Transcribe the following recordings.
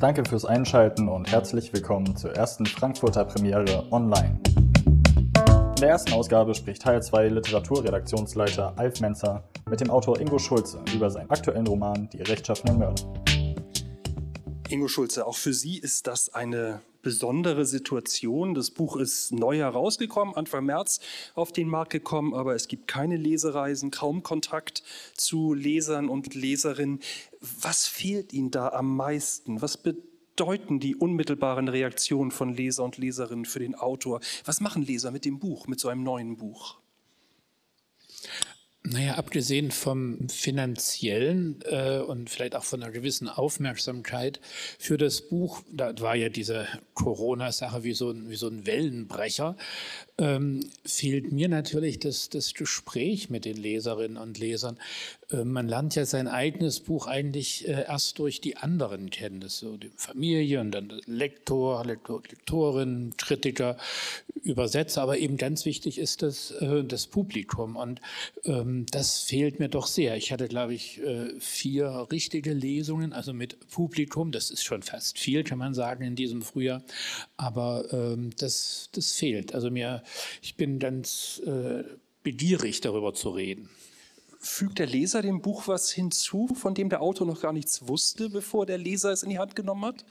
Danke fürs Einschalten und herzlich willkommen zur ersten Frankfurter Premiere online. In der ersten Ausgabe spricht Teil 2 Literaturredaktionsleiter Alf Menzer mit dem Autor Ingo Schulze über seinen aktuellen Roman Die rechtschaffenen Mörder. Ingo Schulze, auch für Sie ist das eine besondere Situation. Das Buch ist neu herausgekommen, Anfang März auf den Markt gekommen, aber es gibt keine Lesereisen, kaum Kontakt zu Lesern und Leserinnen. Was fehlt Ihnen da am meisten? Was bedeuten die unmittelbaren Reaktionen von Leser und Leserinnen für den Autor? Was machen Leser mit dem Buch, mit so einem neuen Buch? Naja, abgesehen vom finanziellen äh, und vielleicht auch von einer gewissen Aufmerksamkeit für das Buch, da war ja diese Corona-Sache wie, so ein, wie so ein Wellenbrecher, ähm, fehlt mir natürlich das, das Gespräch mit den Leserinnen und Lesern. Äh, man lernt ja sein eigenes Buch eigentlich äh, erst durch die anderen kennen, das so die Familie und dann Lektor, Lektor, Lektorin, Kritiker, Übersetzer, aber eben ganz wichtig ist das, äh, das Publikum. Und ähm, das fehlt mir doch sehr. Ich hatte, glaube ich, äh, vier richtige Lesungen, also mit Publikum, das ist schon fast viel, kann man sagen, in diesem Frühjahr, aber ähm, das, das fehlt. Also mir, ich bin ganz äh, begierig, darüber zu reden. Fügt der Leser dem Buch was hinzu, von dem der Autor noch gar nichts wusste, bevor der Leser es in die Hand genommen hat?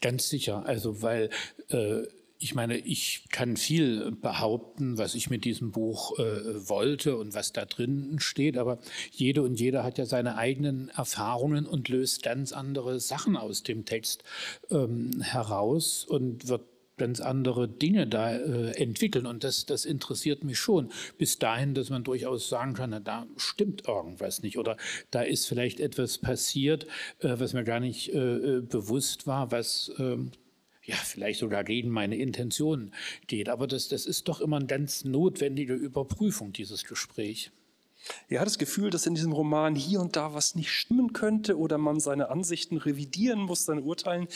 Ganz sicher, also weil äh, ich meine, ich kann viel behaupten, was ich mit diesem Buch äh, wollte und was da drin steht, aber jede und jeder hat ja seine eigenen Erfahrungen und löst ganz andere Sachen aus dem Text ähm, heraus und wird ganz andere Dinge da äh, entwickeln. Und das, das interessiert mich schon. Bis dahin, dass man durchaus sagen kann, na, da stimmt irgendwas nicht. Oder da ist vielleicht etwas passiert, äh, was mir gar nicht äh, äh bewusst war, was ähm, ja, vielleicht sogar gegen meine Intentionen geht. Aber das, das ist doch immer eine ganz notwendige Überprüfung, dieses Gespräch. Er hat das Gefühl, dass in diesem Roman hier und da was nicht stimmen könnte oder man seine Ansichten revidieren muss, seine Urteile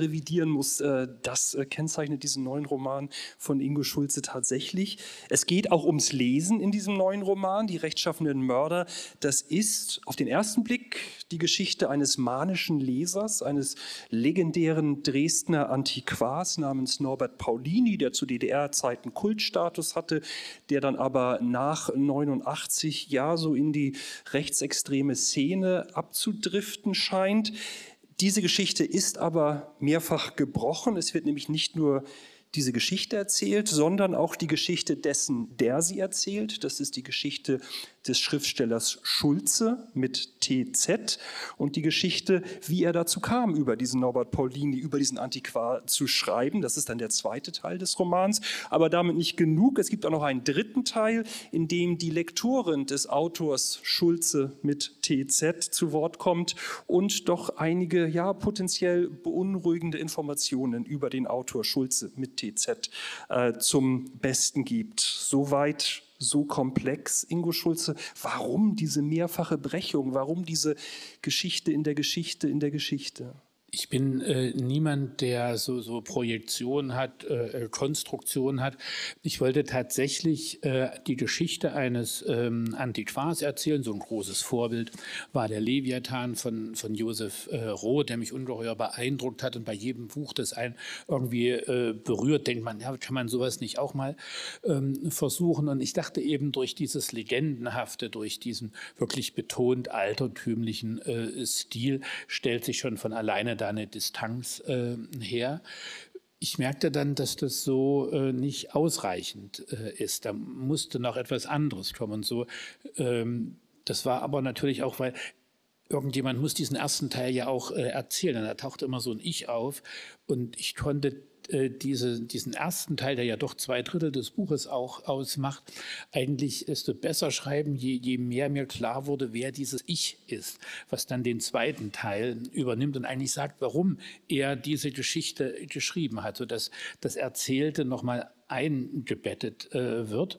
revidieren muss. Äh, das äh, kennzeichnet diesen neuen Roman von Ingo Schulze tatsächlich. Es geht auch ums Lesen in diesem neuen Roman, Die rechtschaffenden Mörder. Das ist auf den ersten Blick die Geschichte eines manischen Lesers, eines legendären Dresdner Antiquars namens Norbert Paulini, der zu DDR-Zeiten Kultstatus hatte, der dann aber nach 89 sich ja so in die rechtsextreme Szene abzudriften scheint. Diese Geschichte ist aber mehrfach gebrochen. Es wird nämlich nicht nur diese Geschichte erzählt, sondern auch die Geschichte dessen, der sie erzählt. Das ist die Geschichte des Schriftstellers Schulze mit TZ und die Geschichte, wie er dazu kam, über diesen Norbert Paulini, über diesen Antiquar zu schreiben. Das ist dann der zweite Teil des Romans. Aber damit nicht genug. Es gibt auch noch einen dritten Teil, in dem die Lektorin des Autors Schulze mit TZ zu Wort kommt und doch einige ja potenziell beunruhigende Informationen über den Autor Schulze mit TZ äh, zum Besten gibt. Soweit so komplex, Ingo Schulze? Warum diese mehrfache Brechung? Warum diese Geschichte in der Geschichte in der Geschichte? Ich bin äh, niemand, der so, so Projektion hat, äh, Konstruktion hat. Ich wollte tatsächlich äh, die Geschichte eines ähm, Antiquars erzählen. So ein großes Vorbild war der Leviathan von, von Josef äh, Roh, der mich ungeheuer beeindruckt hat. Und bei jedem Buch, das einen irgendwie äh, berührt, denkt man, ja, kann man sowas nicht auch mal ähm, versuchen? Und ich dachte eben durch dieses Legendenhafte, durch diesen wirklich betont altertümlichen äh, Stil, stellt sich schon von alleine da eine Distanz äh, her. Ich merkte dann, dass das so äh, nicht ausreichend äh, ist. Da musste noch etwas anderes kommen. Und so, ähm, das war aber natürlich auch, weil irgendjemand muss diesen ersten Teil ja auch äh, erzählen. Und da tauchte immer so ein Ich auf. Und ich konnte diese, diesen ersten Teil, der ja doch zwei Drittel des Buches auch ausmacht, eigentlich desto besser schreiben, je, je mehr mir klar wurde, wer dieses Ich ist, was dann den zweiten Teil übernimmt und eigentlich sagt, warum er diese Geschichte geschrieben hat, sodass das Erzählte nochmal eingebettet äh, wird.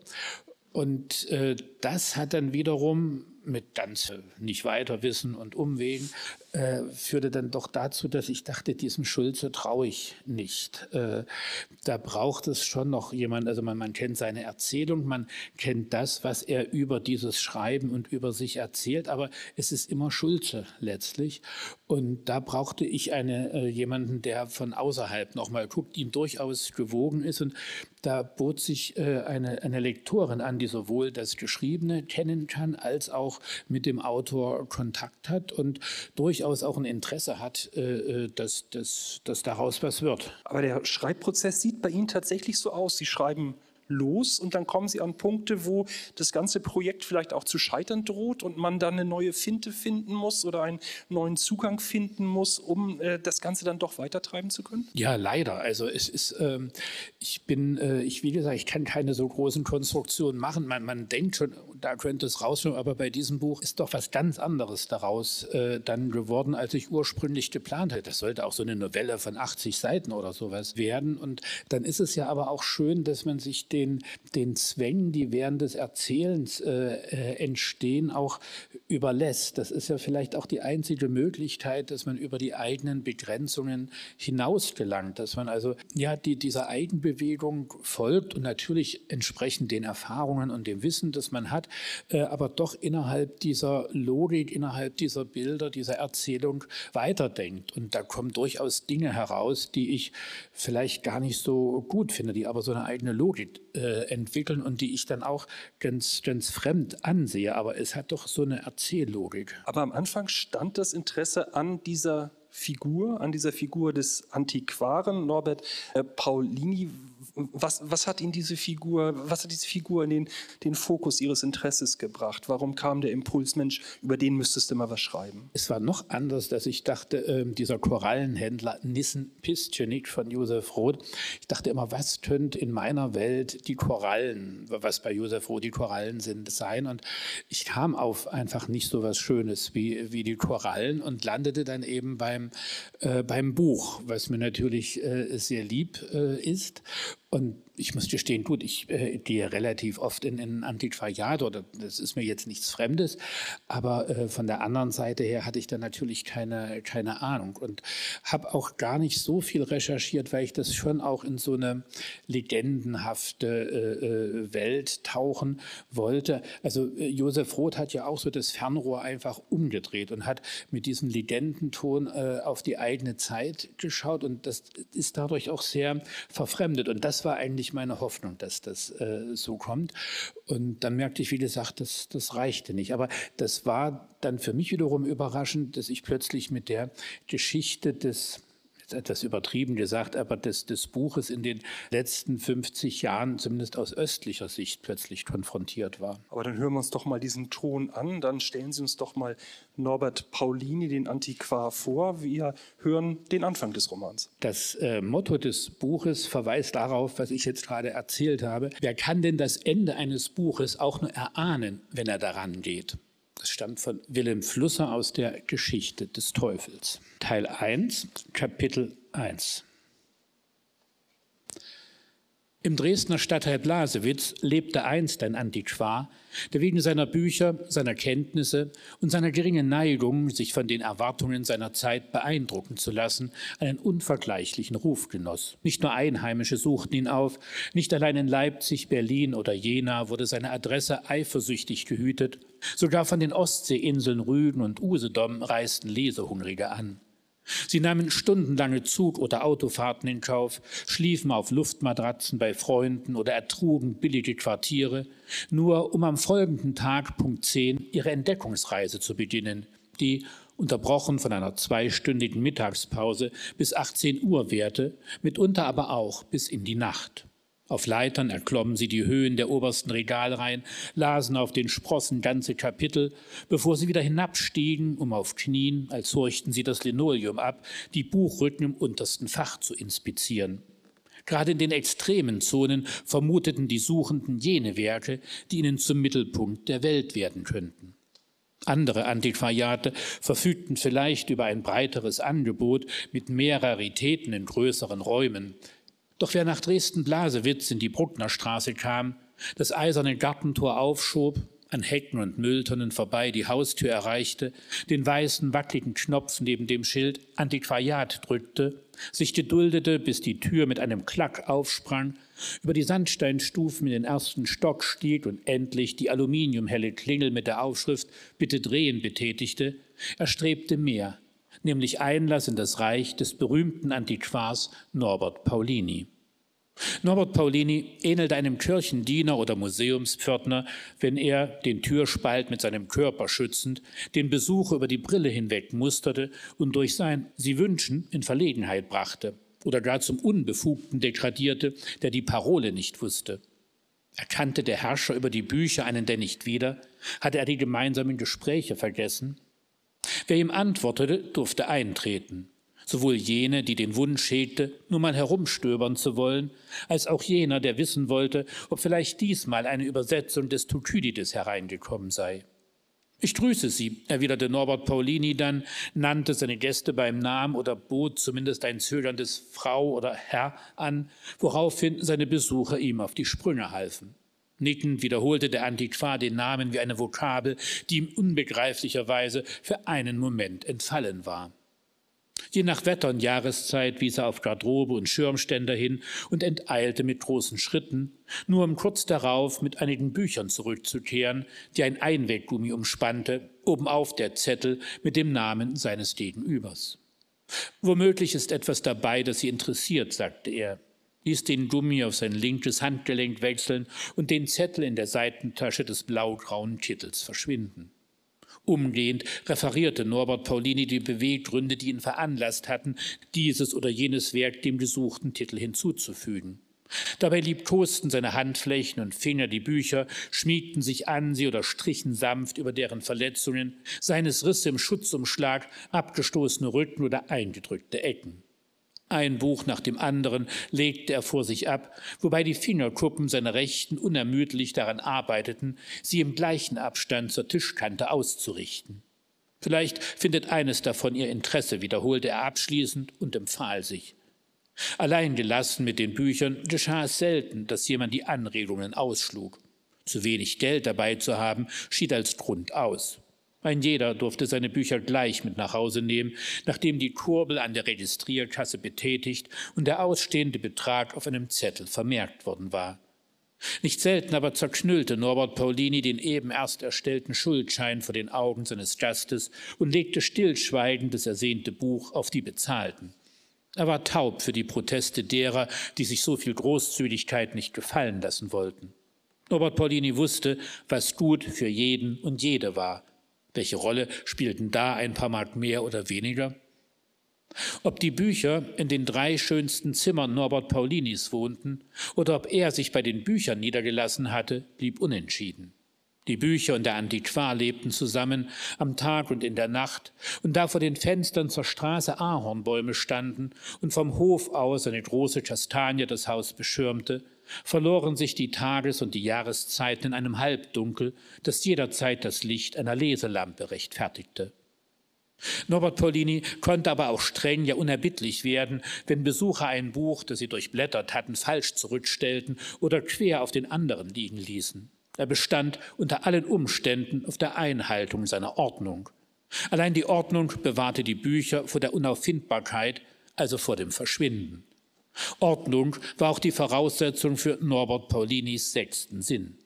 Und äh, das hat dann wiederum mit ganz äh, nicht weiter Wissen und Umwegen, äh, führte dann doch dazu, dass ich dachte, diesem Schulze traue ich nicht. Äh, da braucht es schon noch jemand, also man, man kennt seine Erzählung, man kennt das, was er über dieses Schreiben und über sich erzählt, aber es ist immer Schulze letztlich. Und da brauchte ich eine, äh, jemanden, der von außerhalb nochmal guckt, ihm durchaus gewogen ist. Und da bot sich äh, eine, eine Lektorin an, die sowohl das Geschriebene kennen kann, als auch mit dem Autor Kontakt hat und durchaus auch ein Interesse hat, äh, äh, dass, dass, dass daraus was wird. Aber der Schreibprozess sieht bei Ihnen tatsächlich so aus. Sie schreiben los und dann kommen sie an Punkte, wo das ganze Projekt vielleicht auch zu scheitern droht und man dann eine neue Finte finden muss oder einen neuen Zugang finden muss, um äh, das Ganze dann doch weitertreiben zu können? Ja, leider. Also es ist, ähm, ich bin, äh, ich wie gesagt, ich kann keine so großen Konstruktionen machen. Man, man denkt schon, da könnte es rauskommen, aber bei diesem Buch ist doch was ganz anderes daraus äh, dann geworden, als ich ursprünglich geplant hatte. Das sollte auch so eine Novelle von 80 Seiten oder sowas werden. Und dann ist es ja aber auch schön, dass man sich den, den Zwängen, die während des Erzählens äh, äh, entstehen, auch überlässt. Das ist ja vielleicht auch die einzige Möglichkeit, dass man über die eigenen Begrenzungen hinaus gelangt, dass man also ja die, dieser Eigenbewegung folgt und natürlich entsprechend den Erfahrungen und dem Wissen, das man hat, äh, aber doch innerhalb dieser Logik, innerhalb dieser Bilder, dieser Erzählung weiterdenkt. Und da kommen durchaus Dinge heraus, die ich vielleicht gar nicht so gut finde, die aber so eine eigene Logik äh, entwickeln und die ich dann auch ganz, ganz fremd ansehe. Aber es hat doch so eine Erzähllogik. Aber am Anfang stand das Interesse an dieser Figur, an dieser Figur des Antiquaren Norbert äh, Paulini. Was, was, hat ihn diese Figur, was hat diese Figur in den, den Fokus Ihres Interesses gebracht? Warum kam der Impuls, Mensch, über den müsstest du mal was schreiben? Es war noch anders, dass ich dachte, äh, dieser Korallenhändler Nissen Pistchenik von Josef Roth, ich dachte immer, was könnte in meiner Welt die Korallen, was bei Josef Roth die Korallen sind, sein? Und ich kam auf einfach nicht so was Schönes wie, wie die Korallen und landete dann eben beim, äh, beim Buch, was mir natürlich äh, sehr lieb äh, ist. Und ich muss gestehen, gut, ich äh, gehe relativ oft in, in Antiquariat oder das ist mir jetzt nichts Fremdes, aber äh, von der anderen Seite her hatte ich da natürlich keine, keine Ahnung und habe auch gar nicht so viel recherchiert, weil ich das schon auch in so eine legendenhafte äh, äh Welt tauchen wollte. Also äh, Josef Roth hat ja auch so das Fernrohr einfach umgedreht und hat mit diesem Legendenton äh, auf die eigene Zeit geschaut und das ist dadurch auch sehr verfremdet und das war eigentlich meine Hoffnung, dass das äh, so kommt. Und dann merkte ich, wie gesagt, das, das reichte nicht. Aber das war dann für mich wiederum überraschend, dass ich plötzlich mit der Geschichte des etwas übertrieben gesagt, aber des, des Buches in den letzten 50 Jahren zumindest aus östlicher Sicht plötzlich konfrontiert war. Aber dann hören wir uns doch mal diesen Ton an, dann stellen Sie uns doch mal Norbert Paulini, den Antiquar, vor. Wir hören den Anfang des Romans. Das äh, Motto des Buches verweist darauf, was ich jetzt gerade erzählt habe. Wer kann denn das Ende eines Buches auch nur erahnen, wenn er daran geht? Das stammt von Wilhelm Flusser aus der Geschichte des Teufels. Teil 1, Kapitel 1. Im Dresdner Stadtteil Blasewitz lebte einst ein Antiquar, der wegen seiner Bücher, seiner Kenntnisse und seiner geringen Neigung, sich von den Erwartungen seiner Zeit beeindrucken zu lassen, einen unvergleichlichen Ruf genoss. Nicht nur Einheimische suchten ihn auf, nicht allein in Leipzig, Berlin oder Jena wurde seine Adresse eifersüchtig gehütet, sogar von den Ostseeinseln Rügen und Usedom reisten Lesehungrige an. Sie nahmen stundenlange Zug- oder Autofahrten in Kauf, schliefen auf Luftmatratzen bei Freunden oder ertrugen billige Quartiere, nur um am folgenden Tag, Punkt 10, ihre Entdeckungsreise zu beginnen, die, unterbrochen von einer zweistündigen Mittagspause, bis 18 Uhr währte, mitunter aber auch bis in die Nacht. Auf Leitern erklommen sie die Höhen der obersten Regalreihen, lasen auf den Sprossen ganze Kapitel, bevor sie wieder hinabstiegen, um auf Knien, als horchten sie das Linoleum ab, die Buchrücken im untersten Fach zu inspizieren. Gerade in den extremen Zonen vermuteten die Suchenden jene Werke, die ihnen zum Mittelpunkt der Welt werden könnten. Andere Antiquariate verfügten vielleicht über ein breiteres Angebot mit mehr Raritäten in größeren Räumen. Doch wer nach Dresden-Blasewitz in die Brucknerstraße kam, das eiserne Gartentor aufschob, an Hecken und Mülltonnen vorbei die Haustür erreichte, den weißen, wackeligen Knopf neben dem Schild Antiquariat drückte, sich geduldete, bis die Tür mit einem Klack aufsprang, über die Sandsteinstufen in den ersten Stock stieg und endlich die aluminiumhelle Klingel mit der Aufschrift Bitte drehen betätigte, erstrebte mehr, nämlich Einlass in das Reich des berühmten Antiquars Norbert Paulini. Norbert Paulini ähnelte einem Kirchendiener oder Museumspförtner, wenn er, den Türspalt mit seinem Körper schützend, den Besucher über die Brille hinweg musterte und durch sein Sie wünschen in Verlegenheit brachte oder gar zum Unbefugten degradierte, der die Parole nicht wusste. Erkannte der Herrscher über die Bücher einen denn nicht wieder? Hatte er die gemeinsamen Gespräche vergessen? Wer ihm antwortete, durfte eintreten sowohl jene, die den Wunsch hegte, nur mal herumstöbern zu wollen, als auch jener, der wissen wollte, ob vielleicht diesmal eine Übersetzung des Thukydides hereingekommen sei. Ich grüße Sie, erwiderte Norbert Paulini dann, nannte seine Gäste beim Namen oder bot zumindest ein zögerndes Frau oder Herr an, woraufhin seine Besucher ihm auf die Sprünge halfen. Nickend wiederholte der Antiquar den Namen wie eine Vokabel, die ihm unbegreiflicherweise für einen Moment entfallen war. Je nach Wetter und Jahreszeit wies er auf Garderobe und Schirmständer hin und enteilte mit großen Schritten, nur um kurz darauf mit einigen Büchern zurückzukehren, die ein Einweggummi umspannte, obenauf der Zettel mit dem Namen seines Gegenübers. Womöglich ist etwas dabei, das Sie interessiert, sagte er, ließ den Gummi auf sein linkes Handgelenk wechseln und den Zettel in der Seitentasche des blaugrauen Kittels verschwinden. Umgehend referierte Norbert Paulini die Beweggründe, die ihn veranlasst hatten, dieses oder jenes Werk dem gesuchten Titel hinzuzufügen. Dabei liebkosten seine Handflächen und Finger die Bücher, schmiegten sich an sie oder strichen sanft über deren Verletzungen, seines Risse im Schutzumschlag, abgestoßene Rücken oder eingedrückte Ecken. Ein Buch nach dem anderen legte er vor sich ab, wobei die Fingerkuppen seiner Rechten unermüdlich daran arbeiteten, sie im gleichen Abstand zur Tischkante auszurichten. Vielleicht findet eines davon ihr Interesse, wiederholte er abschließend und empfahl sich. Allein gelassen mit den Büchern geschah es selten, dass jemand die Anregungen ausschlug. Zu wenig Geld dabei zu haben, schied als Grund aus. Ein jeder durfte seine Bücher gleich mit nach Hause nehmen, nachdem die Kurbel an der Registrierkasse betätigt und der ausstehende Betrag auf einem Zettel vermerkt worden war. Nicht selten aber zerknüllte Norbert Paulini den eben erst erstellten Schuldschein vor den Augen seines Gastes und legte stillschweigend das ersehnte Buch auf die Bezahlten. Er war taub für die Proteste derer, die sich so viel Großzügigkeit nicht gefallen lassen wollten. Norbert Paulini wusste, was gut für jeden und jede war, welche Rolle spielten da ein paar Mark mehr oder weniger? Ob die Bücher in den drei schönsten Zimmern Norbert Paulinis wohnten oder ob er sich bei den Büchern niedergelassen hatte, blieb unentschieden. Die Bücher und der Antiquar lebten zusammen am Tag und in der Nacht, und da vor den Fenstern zur Straße Ahornbäume standen und vom Hof aus eine große Kastanie das Haus beschirmte, verloren sich die Tages- und die Jahreszeiten in einem Halbdunkel, das jederzeit das Licht einer Leselampe rechtfertigte. Norbert Paulini konnte aber auch streng, ja unerbittlich werden, wenn Besucher ein Buch, das sie durchblättert hatten, falsch zurückstellten oder quer auf den anderen liegen ließen. Er bestand unter allen Umständen auf der Einhaltung seiner Ordnung. Allein die Ordnung bewahrte die Bücher vor der Unauffindbarkeit, also vor dem Verschwinden. Ordnung war auch die Voraussetzung für Norbert Paulinis sechsten Sinn.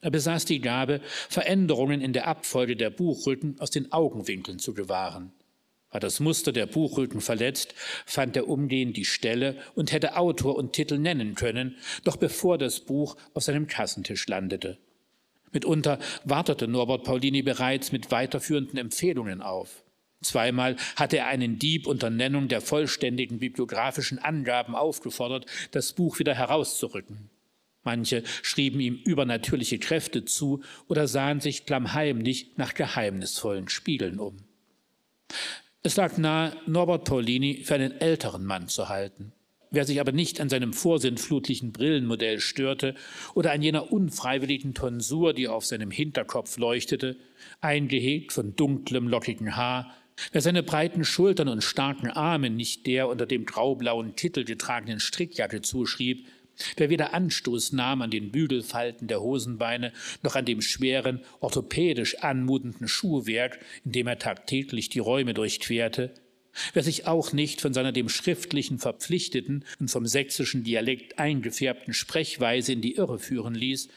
Er besaß die Gabe, Veränderungen in der Abfolge der Buchrücken aus den Augenwinkeln zu gewahren. War das Muster der Buchrücken verletzt, fand er umgehend die Stelle und hätte Autor und Titel nennen können, doch bevor das Buch auf seinem Kassentisch landete. Mitunter wartete Norbert Paulini bereits mit weiterführenden Empfehlungen auf. Zweimal hatte er einen Dieb unter Nennung der vollständigen bibliografischen Angaben aufgefordert, das Buch wieder herauszurücken. Manche schrieben ihm übernatürliche Kräfte zu oder sahen sich klammheimlich nach geheimnisvollen Spiegeln um. Es lag nahe, Norbert Paulini für einen älteren Mann zu halten. Wer sich aber nicht an seinem vorsinnflutlichen Brillenmodell störte oder an jener unfreiwilligen Tonsur, die auf seinem Hinterkopf leuchtete, eingehegt von dunklem, lockigen Haar, wer seine breiten Schultern und starken Arme nicht der unter dem graublauen Titel getragenen Strickjacke zuschrieb, wer weder Anstoß nahm an den Bügelfalten der Hosenbeine noch an dem schweren, orthopädisch anmutenden Schuhwerk, in dem er tagtäglich die Räume durchquerte, wer sich auch nicht von seiner dem Schriftlichen verpflichteten und vom sächsischen Dialekt eingefärbten Sprechweise in die Irre führen ließ,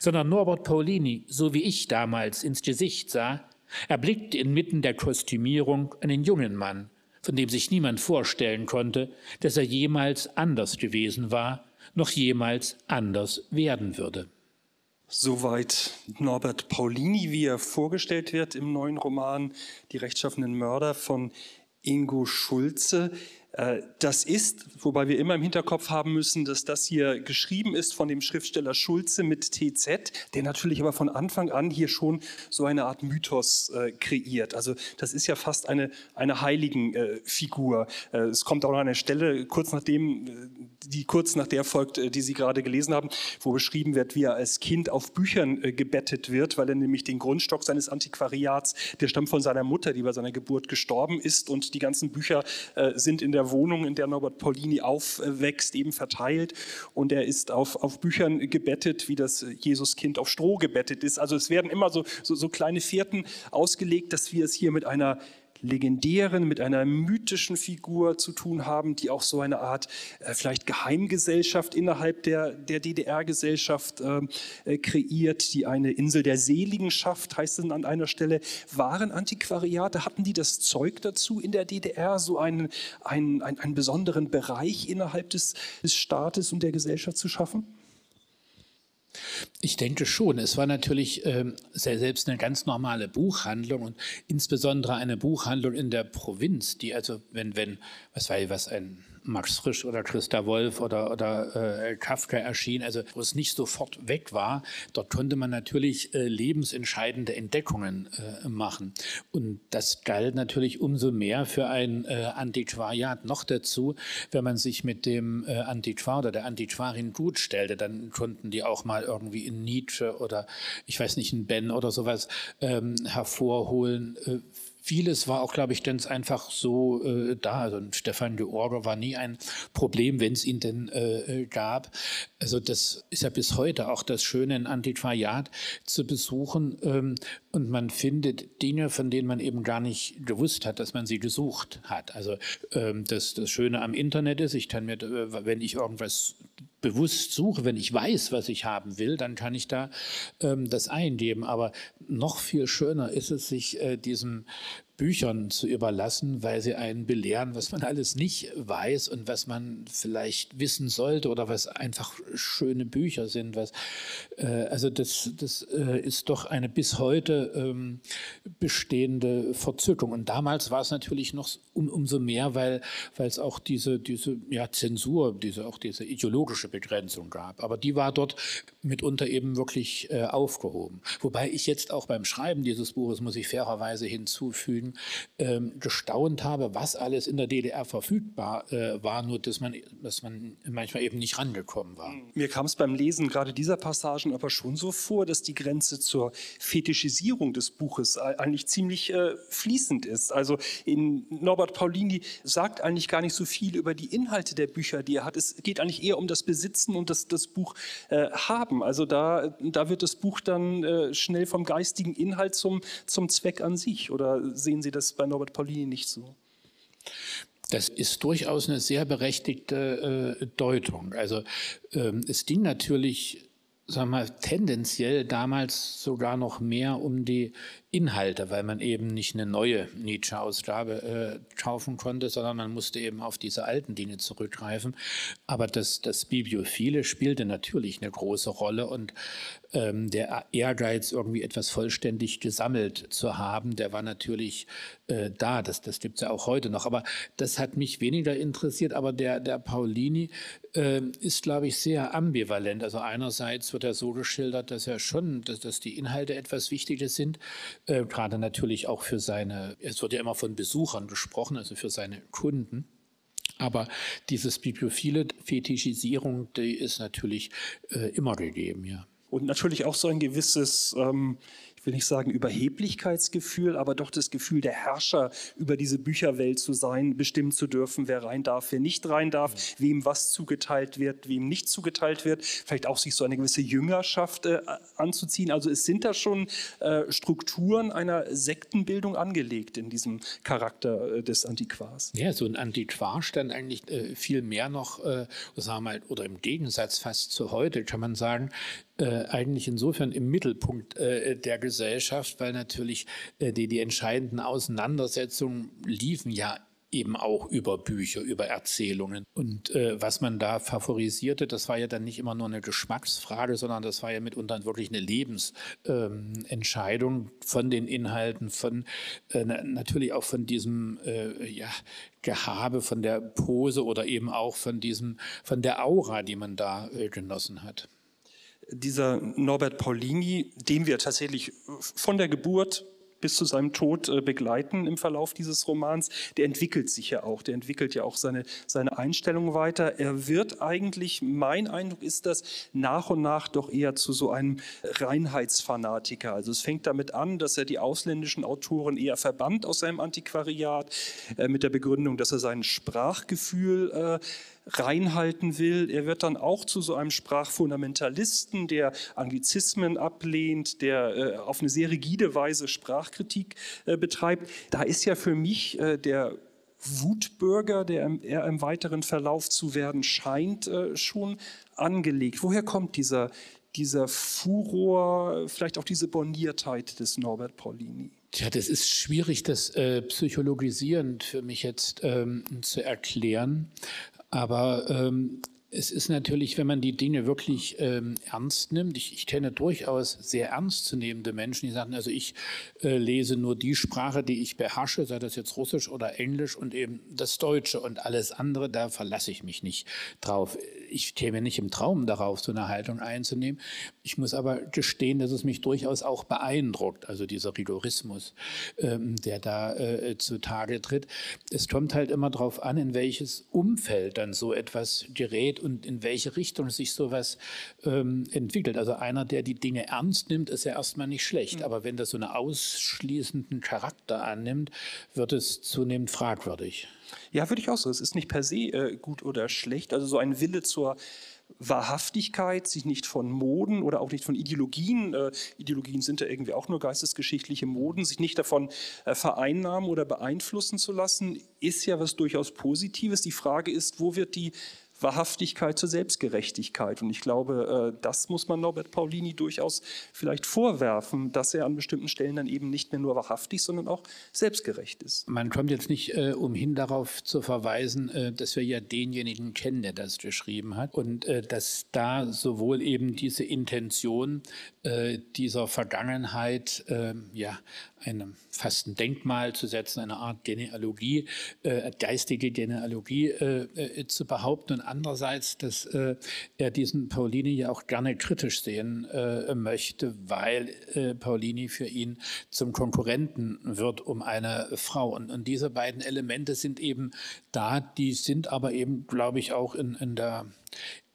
sondern Norbert Paulini, so wie ich damals, ins Gesicht sah, erblickte inmitten der Kostümierung einen jungen Mann, von dem sich niemand vorstellen konnte, dass er jemals anders gewesen war, noch jemals anders werden würde. Soweit Norbert Paulini, wie er vorgestellt wird im neuen Roman Die rechtschaffenen Mörder von Ingo Schulze. Äh, das ist, wobei wir immer im Hinterkopf haben müssen, dass das hier geschrieben ist von dem Schriftsteller Schulze mit TZ, der natürlich aber von Anfang an hier schon so eine Art Mythos äh, kreiert. Also das ist ja fast eine, eine Heiligenfigur. Äh, äh, es kommt auch an einer Stelle, kurz nachdem, äh, die kurz nach der folgt, äh, die Sie gerade gelesen haben, wo beschrieben wird, wie er als Kind auf Büchern gebettet wird, weil er nämlich den Grundstock seines Antiquariats, der stammt von seiner Mutter, die bei seiner Geburt gestorben ist und die ganzen Bücher sind in der der Wohnung, in der Norbert Paulini aufwächst, eben verteilt. Und er ist auf, auf Büchern gebettet, wie das Jesuskind auf Stroh gebettet ist. Also es werden immer so, so, so kleine Fährten ausgelegt, dass wir es hier mit einer legendären, mit einer mythischen Figur zu tun haben, die auch so eine Art äh, vielleicht Geheimgesellschaft innerhalb der, der DDR-Gesellschaft ähm, äh, kreiert, die eine Insel der Seligen schafft, heißt es an einer Stelle. Waren Antiquariate, hatten die das Zeug dazu in der DDR, so einen, einen, einen, einen besonderen Bereich innerhalb des, des Staates und der Gesellschaft zu schaffen? Ich denke schon. Es war natürlich ähm, selbst eine ganz normale Buchhandlung und insbesondere eine Buchhandlung in der Provinz, die also, wenn, wenn, was weiß ich, was ein Max Frisch oder Christa Wolf oder, oder äh, Kafka erschien, also wo es nicht sofort weg war, dort konnte man natürlich äh, lebensentscheidende Entdeckungen äh, machen. Und das galt natürlich umso mehr für ein äh, Antiquariat. Noch dazu, wenn man sich mit dem äh, Antiquar oder der Antiquarin gut stellte, dann konnten die auch mal irgendwie in Nietzsche oder ich weiß nicht, in Ben oder sowas ähm, hervorholen äh, Vieles war auch, glaube ich, ganz einfach so äh, da. Also Stefan de Orger war nie ein Problem, wenn es ihn denn äh, gab. Also das ist ja bis heute auch das Schöne, ein Antiquariat zu besuchen. Ähm, und man findet Dinge, von denen man eben gar nicht gewusst hat, dass man sie gesucht hat. Also ähm, das, das Schöne am Internet ist, ich kann mir, äh, wenn ich irgendwas bewusst suche, wenn ich weiß, was ich haben will, dann kann ich da ähm, das eingeben. Aber noch viel schöner ist es, sich äh, diesem Büchern zu überlassen, weil sie einen belehren, was man alles nicht weiß und was man vielleicht wissen sollte oder was einfach schöne Bücher sind. Was, äh, also das, das äh, ist doch eine bis heute ähm, bestehende Verzückung. Und damals war es natürlich noch um, umso mehr, weil, es auch diese, diese ja, Zensur, diese, auch diese ideologische Begrenzung gab. Aber die war dort mitunter eben wirklich äh, aufgehoben. Wobei ich jetzt auch beim Schreiben dieses Buches, muss ich fairerweise hinzufügen, hinzufügen, ähm, gestaunt habe, was alles in der DDR verfügbar äh, war, nur dass man, dass man manchmal eben nicht rangekommen war. Mir kam es beim Lesen gerade dieser Passagen aber schon so vor, dass die Grenze zur Fetischisierung des Buches eigentlich ziemlich äh, fließend ist. Also in Norbert Paulini sagt eigentlich gar nicht so viel über die Inhalte der Bücher, die er hat. Es geht eigentlich eher um das Besitzen und das, das Buch äh, haben. Also da, da wird das Buch dann äh, schnell vom geistigen Inhalt zum, zum Zweck an sich. Oder sehen Sie das bei Norbert Paulini nicht so? Das ist durchaus eine sehr berechtigte äh, Deutung. Also ähm, es ging natürlich sagen wir, tendenziell damals sogar noch mehr um die Inhalte, weil man eben nicht eine neue Nietzsche-Ausgabe äh, kaufen konnte, sondern man musste eben auf diese alten Dinge zurückgreifen. Aber das, das Bibliophile spielte natürlich eine große Rolle und ähm, der Ehrgeiz, irgendwie etwas vollständig gesammelt zu haben, der war natürlich äh, da. Das, das gibt es ja auch heute noch. Aber das hat mich weniger interessiert. Aber der, der Paulini äh, ist, glaube ich, sehr ambivalent. Also einerseits wird er so geschildert, dass er schon, dass, dass die Inhalte etwas wichtiger sind, äh, gerade natürlich auch für seine, es wird ja immer von Besuchern gesprochen, also für seine Kunden. Aber dieses bibliophile Fetischisierung, die ist natürlich äh, immer gegeben, ja. Und natürlich auch so ein gewisses, ähm, ich ich will nicht sagen Überheblichkeitsgefühl, aber doch das Gefühl der Herrscher über diese Bücherwelt zu sein, bestimmen zu dürfen, wer rein darf, wer nicht rein darf, wem was zugeteilt wird, wem nicht zugeteilt wird. Vielleicht auch sich so eine gewisse Jüngerschaft äh, anzuziehen. Also es sind da schon äh, Strukturen einer Sektenbildung angelegt in diesem Charakter äh, des Antiquars. Ja, so ein Antiquar stand eigentlich äh, viel mehr noch, äh, sagen wir mal, oder im Gegensatz fast zu heute, kann man sagen, äh, eigentlich insofern im Mittelpunkt äh, der Gesellschaft, weil natürlich äh, die, die entscheidenden Auseinandersetzungen liefen ja eben auch über Bücher, über Erzählungen. Und äh, was man da favorisierte, das war ja dann nicht immer nur eine Geschmacksfrage, sondern das war ja mitunter wirklich eine Lebensentscheidung ähm, von den Inhalten, von äh, natürlich auch von diesem äh, ja, Gehabe, von der Pose oder eben auch von diesem, von der Aura, die man da genossen hat dieser Norbert Paulini, den wir tatsächlich von der Geburt bis zu seinem Tod äh, begleiten im Verlauf dieses Romans, der entwickelt sich ja auch, der entwickelt ja auch seine, seine Einstellung weiter. Er wird eigentlich, mein Eindruck ist das, nach und nach doch eher zu so einem Reinheitsfanatiker. Also es fängt damit an, dass er die ausländischen Autoren eher verbannt aus seinem Antiquariat, äh, mit der Begründung, dass er sein Sprachgefühl äh, reinhalten will. Er wird dann auch zu so einem Sprachfundamentalisten, der Anglizismen ablehnt, der äh, auf eine sehr rigide Weise Sprachkritik äh, betreibt. Da ist ja für mich äh, der Wutbürger, der er im weiteren Verlauf zu werden scheint, äh, schon angelegt. Woher kommt dieser, dieser Furor, vielleicht auch diese Borniertheit des Norbert Paulini? Tja, das ist schwierig, das äh, psychologisierend für mich jetzt ähm, zu erklären. Aber ähm, es ist natürlich, wenn man die Dinge wirklich ähm, ernst nimmt, ich, ich, kenne durchaus sehr ernstzunehmende Menschen, die sagen, also ich äh, lese nur die Sprache, die ich beherrsche, sei das jetzt Russisch oder Englisch und eben das Deutsche und alles andere, da verlasse ich mich nicht drauf. Ich käme nicht im Traum darauf, so eine Haltung einzunehmen. Ich muss aber gestehen, dass es mich durchaus auch beeindruckt, also dieser Rigorismus, ähm, der da äh, zutage tritt. Es kommt halt immer darauf an, in welches Umfeld dann so etwas gerät und in welche Richtung sich sowas ähm, entwickelt. Also einer, der die Dinge ernst nimmt, ist ja erstmal nicht schlecht. Mhm. Aber wenn das so einen ausschließenden Charakter annimmt, wird es zunehmend fragwürdig. Ja, würde ich auch so. Es ist nicht per se äh, gut oder schlecht. Also so ein Wille zur Wahrhaftigkeit, sich nicht von Moden oder auch nicht von Ideologien, äh, Ideologien sind ja irgendwie auch nur geistesgeschichtliche Moden, sich nicht davon äh, vereinnahmen oder beeinflussen zu lassen, ist ja was durchaus Positives. Die Frage ist, wo wird die Wahrhaftigkeit zur Selbstgerechtigkeit. Und ich glaube, äh, das muss man Norbert Paulini durchaus vielleicht vorwerfen, dass er an bestimmten Stellen dann eben nicht mehr nur wahrhaftig, sondern auch selbstgerecht ist. Man kommt jetzt nicht äh, umhin darauf zu verweisen, äh, dass wir ja denjenigen kennen, der das geschrieben hat und äh, dass da sowohl eben diese Intention äh, dieser Vergangenheit äh, ja einem fast ein Denkmal zu setzen, eine Art Genealogie, geistige Genealogie zu behaupten und andererseits, dass äh, er diesen Paulini ja auch gerne kritisch sehen äh, möchte, weil äh, Paulini für ihn zum Konkurrenten wird um eine Frau. Und, und diese beiden Elemente sind eben da, die sind aber eben, glaube ich, auch in, in der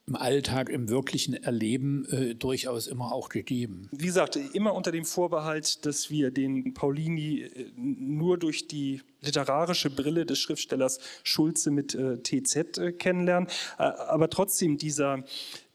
im Alltag, im wirklichen Erleben äh, durchaus immer auch gegeben. Wie gesagt, immer unter dem Vorbehalt, dass wir den Paulini äh, nur durch die literarische Brille des Schriftstellers Schulze mit äh, TZ äh, kennenlernen. Äh, aber trotzdem dieser,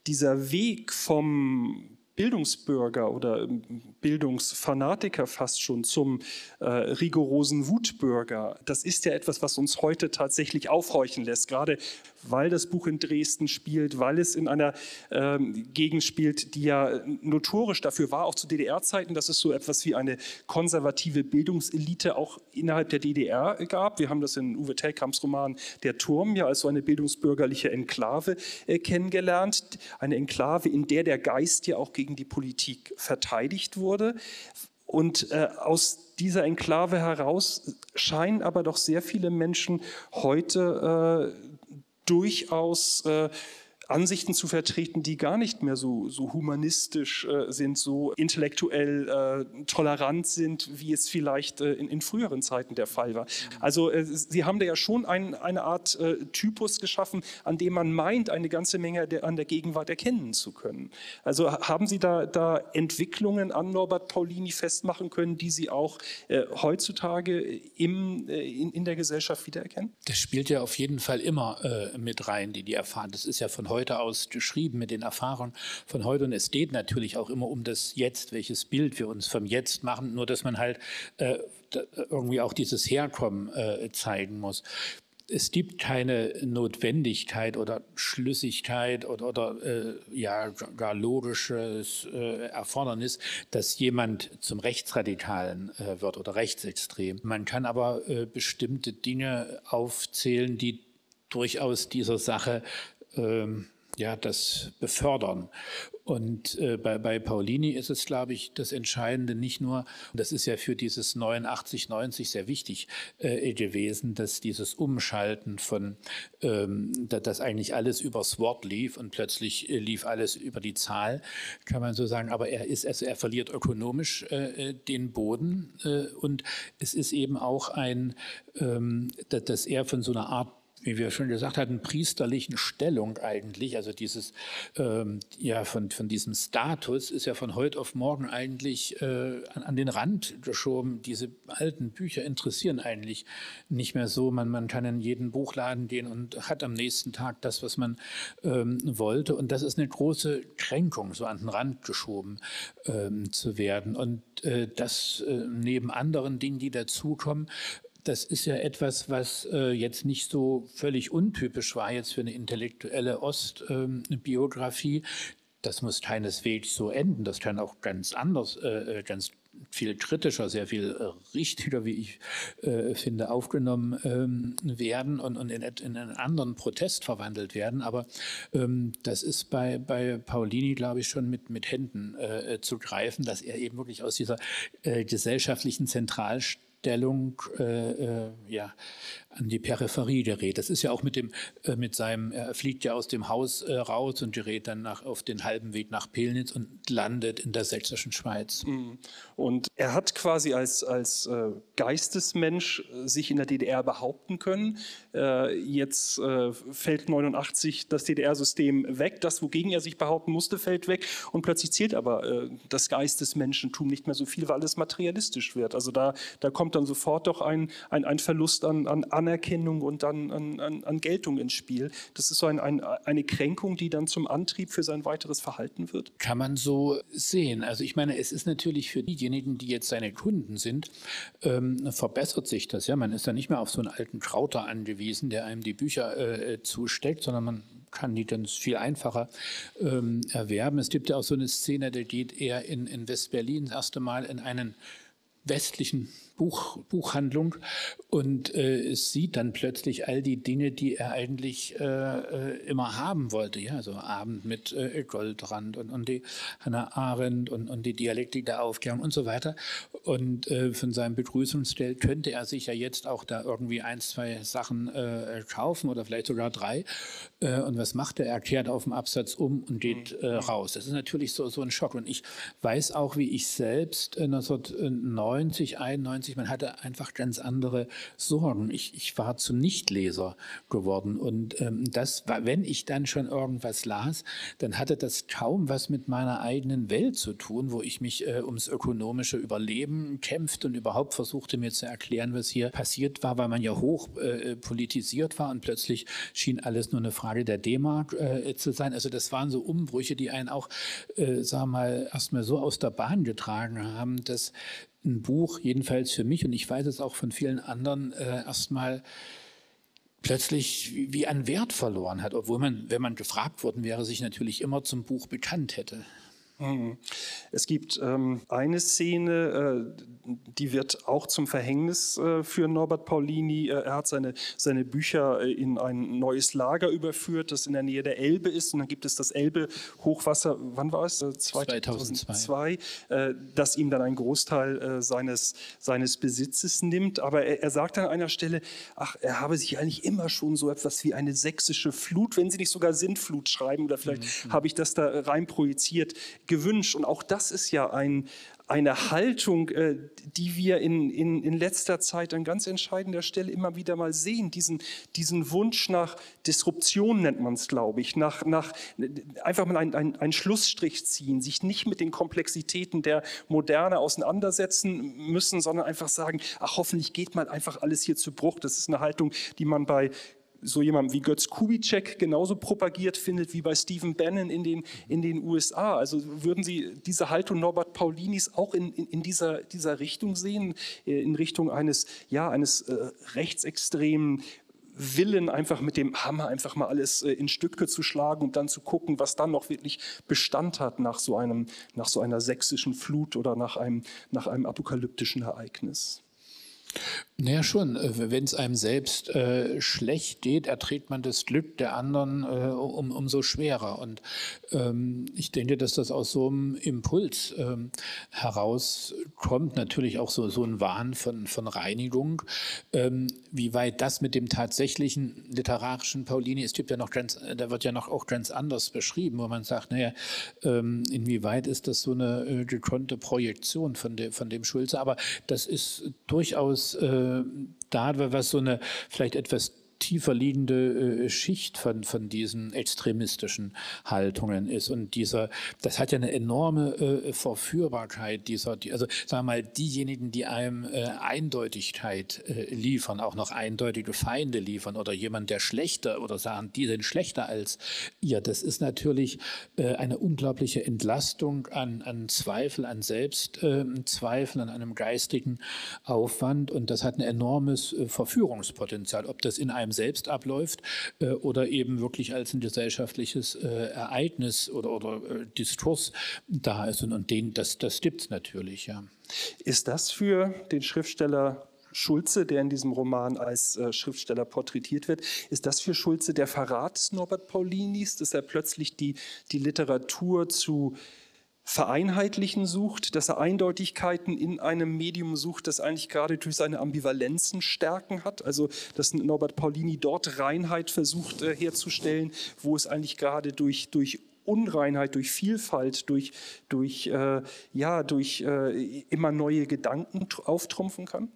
dieser Weg vom Bildungsbürger oder ähm, Bildungsfanatiker fast schon zum äh, rigorosen Wutbürger. Das ist ja etwas, was uns heute tatsächlich aufhorchen lässt, gerade weil das Buch in Dresden spielt, weil es in einer ähm, Gegend spielt, die ja notorisch dafür war, auch zu DDR-Zeiten, dass es so etwas wie eine konservative Bildungselite auch innerhalb der DDR gab. Wir haben das in Uwe Tellkamps Roman Der Turm ja als so eine bildungsbürgerliche Enklave äh, kennengelernt. Eine Enklave, in der der Geist ja auch gegen die Politik verteidigt wurde. Und äh, aus dieser Enklave heraus scheinen aber doch sehr viele Menschen heute äh, durchaus äh, Ansichten zu vertreten, die gar nicht mehr so, so humanistisch äh, sind, so intellektuell äh, tolerant sind, wie es vielleicht äh, in, in, früheren Zeiten der Fall war. Also äh, Sie haben da ja schon ein, eine Art äh, Typus geschaffen, an dem man meint, eine ganze Menge der, an der Gegenwart erkennen zu können. Also haben Sie da, da Entwicklungen an Norbert Paulini festmachen können, die Sie auch äh, heutzutage im, in, in der Gesellschaft wiedererkennen? Das spielt ja auf jeden Fall immer mit rein, die die erfahren. Das ist ja von heute aus geschrieben mit den Erfahrungen von heute. Und es geht natürlich auch immer um das Jetzt, welches Bild wir uns vom Jetzt machen, nur dass man halt äh, irgendwie auch dieses Herkommen äh, zeigen muss es gibt keine Notwendigkeit oder Schlüssigkeit oder, oder äh, ja, gar logisches äh, Erfordernis, dass jemand zum Rechtsradikalen äh, wird oder rechtsextrem. Man kann aber äh, bestimmte Dinge aufzählen, die durchaus dieser Sache ähm, ja, das befördern. Und äh, bei, bei Paulini ist es, glaube ich, das Entscheidende nicht nur, das ist ja für dieses 89, 90 sehr wichtig äh, gewesen, dass dieses Umschalten von, ähm, dass eigentlich alles übers Wort lief und plötzlich äh, lief alles über die Zahl, kann man so sagen. Aber er ist, also er verliert ökonomisch äh, äh, den Boden äh, und es ist eben auch ein, ähm, dass er von so einer Art wie wir schon gesagt hatten, priesterlichen Stellung eigentlich, also dieses, ähm, ja, von, von diesem Status ist ja von heute auf morgen eigentlich äh, an, an, den Rand geschoben. Diese alten Bücher interessieren eigentlich nicht mehr so. Man, man kann in jeden Buchladen gehen und hat am nächsten Tag das, was man ähm, wollte. Und das ist eine große Kränkung, so an den Rand geschoben ähm, zu werden. Und äh, das äh, neben anderen Dingen, die dazukommen, das ist ja etwas, was äh, jetzt nicht so völlig untypisch war jetzt für eine intellektuelle Ostbiografie. Ähm, das muss keineswegs so enden. Das kann auch ganz anders, äh, äh ganz viel kritischer, sehr viel äh, richtiger, wie ich äh, finde, aufgenommen ähm, werden und, und in, in, einen anderen Protest verwandelt werden. Aber ähm, das ist bei, bei Paulini, glaube ich, schon mit, mit Händen äh, zu greifen, dass er eben wirklich aus dieser äh, gesellschaftlichen Zentralstellung Stellung äh, äh, ja, an die Peripherie gerät. Das ist ja auch mit dem, äh, mit seinem, er fliegt ja aus dem Haus äh, raus und gerät dann nach, auf den halben Weg nach Pelnitz und landet in der sächsischen Schweiz. Mhm. Und er hat quasi als, als äh, Geistesmensch äh, sich in der DDR behaupten können. jetzt fällt 89 das DDR-System weg. Das, wogegen er sich behaupten musste, fällt weg. Und plötzlich zählt aber das Geistesmenschentum nicht mehr so viel, weil es materialistisch wird. Also da, da kommt dann sofort doch ein, ein, ein Verlust an, an Anerkennung und dann an, an, an Geltung ins Spiel. Das ist so ein, ein, eine Kränkung, die dann zum Antrieb für sein weiteres Verhalten wird. Kann man so sehen. Also ich meine, es ist natürlich für diejenigen, die jetzt seine Kunden sind, ähm, verbessert sich das. Ja, man ist dann nicht mehr auf so einen alten Krauter angewiesen, der einem die Bücher äh, zusteckt, sondern man kann die dann viel einfacher ähm, erwerben. Es gibt ja auch so eine Szene, da geht er in, in West-Berlin das erste Mal in einen westlichen Buch, Buchhandlung und äh, sieht dann plötzlich all die Dinge, die er eigentlich äh, äh, immer haben wollte. Ja, so Abend mit äh, Goldrand und, und die Hannah Arendt und, und die Dialektik der Aufklärung und so weiter. Und äh, von seinem Begrüßungsstil könnte er sich ja jetzt auch da irgendwie ein, zwei Sachen äh, kaufen oder vielleicht sogar drei. und was macht er? Er kehrt auf dem Absatz um und geht mhm. raus. Das ist natürlich so, so ein Schock. Und ich weiß auch, wie ich selbst 1990, 91 1990, man hatte einfach ganz andere Sorgen. Ich, ich war zum Nichtleser geworden und ähm, das war, wenn ich dann schon irgendwas las, dann hatte das kaum was mit meiner eigenen Welt zu tun, wo ich mich äh, ums ökonomische Überleben kämpfte und überhaupt versuchte mir zu erklären, was hier passiert war, weil man ja hoch äh, politisiert war und plötzlich schien alles nur eine Frage der D-Mark äh, zu sein. Also das waren so Umbrüche, die einen auch, äh, sagen wir mal, erstmal so aus der Bahn getragen haben, dass ein Buch, jedenfalls für mich und ich weiß es auch von vielen anderen, äh, erstmal plötzlich wie an Wert verloren hat, obwohl man, wenn man gefragt worden wäre, sich natürlich immer zum Buch bekannt hätte. Mhm. Es gibt ähm, eine Szene, äh, die wird auch zum Verhängnis äh, für Norbert Paulini. Äh, er hat seine, seine Bücher äh, in ein neues Lager überführt, das in der Nähe der Elbe ist. Und dann gibt es das Elbe-Hochwasser, wann war es? 2002. Äh, das ihm dann einen Großteil äh, seines, seines Besitzes nimmt. Aber er, er sagt an einer Stelle, ach, er habe sich eigentlich immer schon so etwas wie eine sächsische Flut, wenn Sie nicht sogar Sintflut schreiben, oder vielleicht mhm. habe ich das da rein projiziert, gewünscht. Und auch das ist ja ein, eine Haltung, äh, die wir in, in, in letzter Zeit an ganz entscheidender Stelle immer wieder mal sehen. Diesen, diesen Wunsch nach Disruption nennt man es, glaube ich, nach, nach einfach mal einen ein Schlussstrich ziehen, sich nicht mit den Komplexitäten der Moderne auseinandersetzen müssen, sondern einfach sagen, ach hoffentlich geht mal einfach alles hier zu Bruch. Das ist eine Haltung, die man bei so jemand wie Götz Kubitschek genauso propagiert findet wie bei Stephen Bannon in den, in den USA. Also würden Sie diese Haltung Norbert Paulinis auch in, in, in dieser, dieser Richtung sehen, äh, in Richtung eines, ja, eines äh, rechtsextremen Willen, einfach mit dem Hammer einfach mal alles äh, in Stücke zu schlagen und dann zu gucken, was dann noch wirklich Bestand hat nach so, einem, nach so einer sächsischen Flut oder nach einem, nach einem apokalyptischen Ereignis. Naja, schon. Äh, Wenn es einem selbst äh, schlecht geht, erträgt man das Glück der anderen äh, um, umso schwerer. Und ähm, ich denke, dass das aus so einem Impuls ähm, herauskommt, natürlich auch so, so ein Wahn von, von Reinigung. Ähm, wie weit das mit dem tatsächlichen literarischen Paulini, es gibt ja noch ganz, da wird ja noch auch ganz anders beschrieben, wo man sagt, naja, ähm, inwieweit ist das so eine äh, gekonnte Projektion von, de, von dem Schulze? Aber das ist durchaus äh, da, was so eine vielleicht etwas tiefer liegende äh, Schicht von, von diesen extremistischen Haltungen ist. Und dieser, das hat ja eine enorme äh, Verführbarkeit dieser, die, also sagen wir mal, diejenigen, die einem äh, Eindeutigkeit äh, liefern, auch noch eindeutige Feinde liefern oder jemand, der schlechter oder sagen, die sind schlechter als ihr, das ist natürlich äh, eine unglaubliche Entlastung an, an Zweifel, an Selbstzweifel, an einem geistigen Aufwand und das hat ein enormes äh, Verführungspotenzial. Ob das in einem selbst abläuft äh, oder eben wirklich als ein gesellschaftliches äh, Ereignis oder, oder äh, Diskurs da ist. Und, und den, das, das gibt es natürlich, ja. Ist das für den Schriftsteller Schulze, der in diesem Roman als äh, Schriftsteller porträtiert wird, ist das für Schulze der Verrat Norbert Paulinis, dass er plötzlich die, die Literatur zu vereinheitlichen sucht, dass er Eindeutigkeiten in einem Medium sucht, das eigentlich gerade durch seine Ambivalenzen Stärken hat. Also dass Norbert Paulini dort Reinheit versucht äh, herzustellen, wo es eigentlich gerade durch, durch Unreinheit, durch Vielfalt, durch, durch, äh, ja, durch äh, immer neue Gedanken auftrumpfen kann?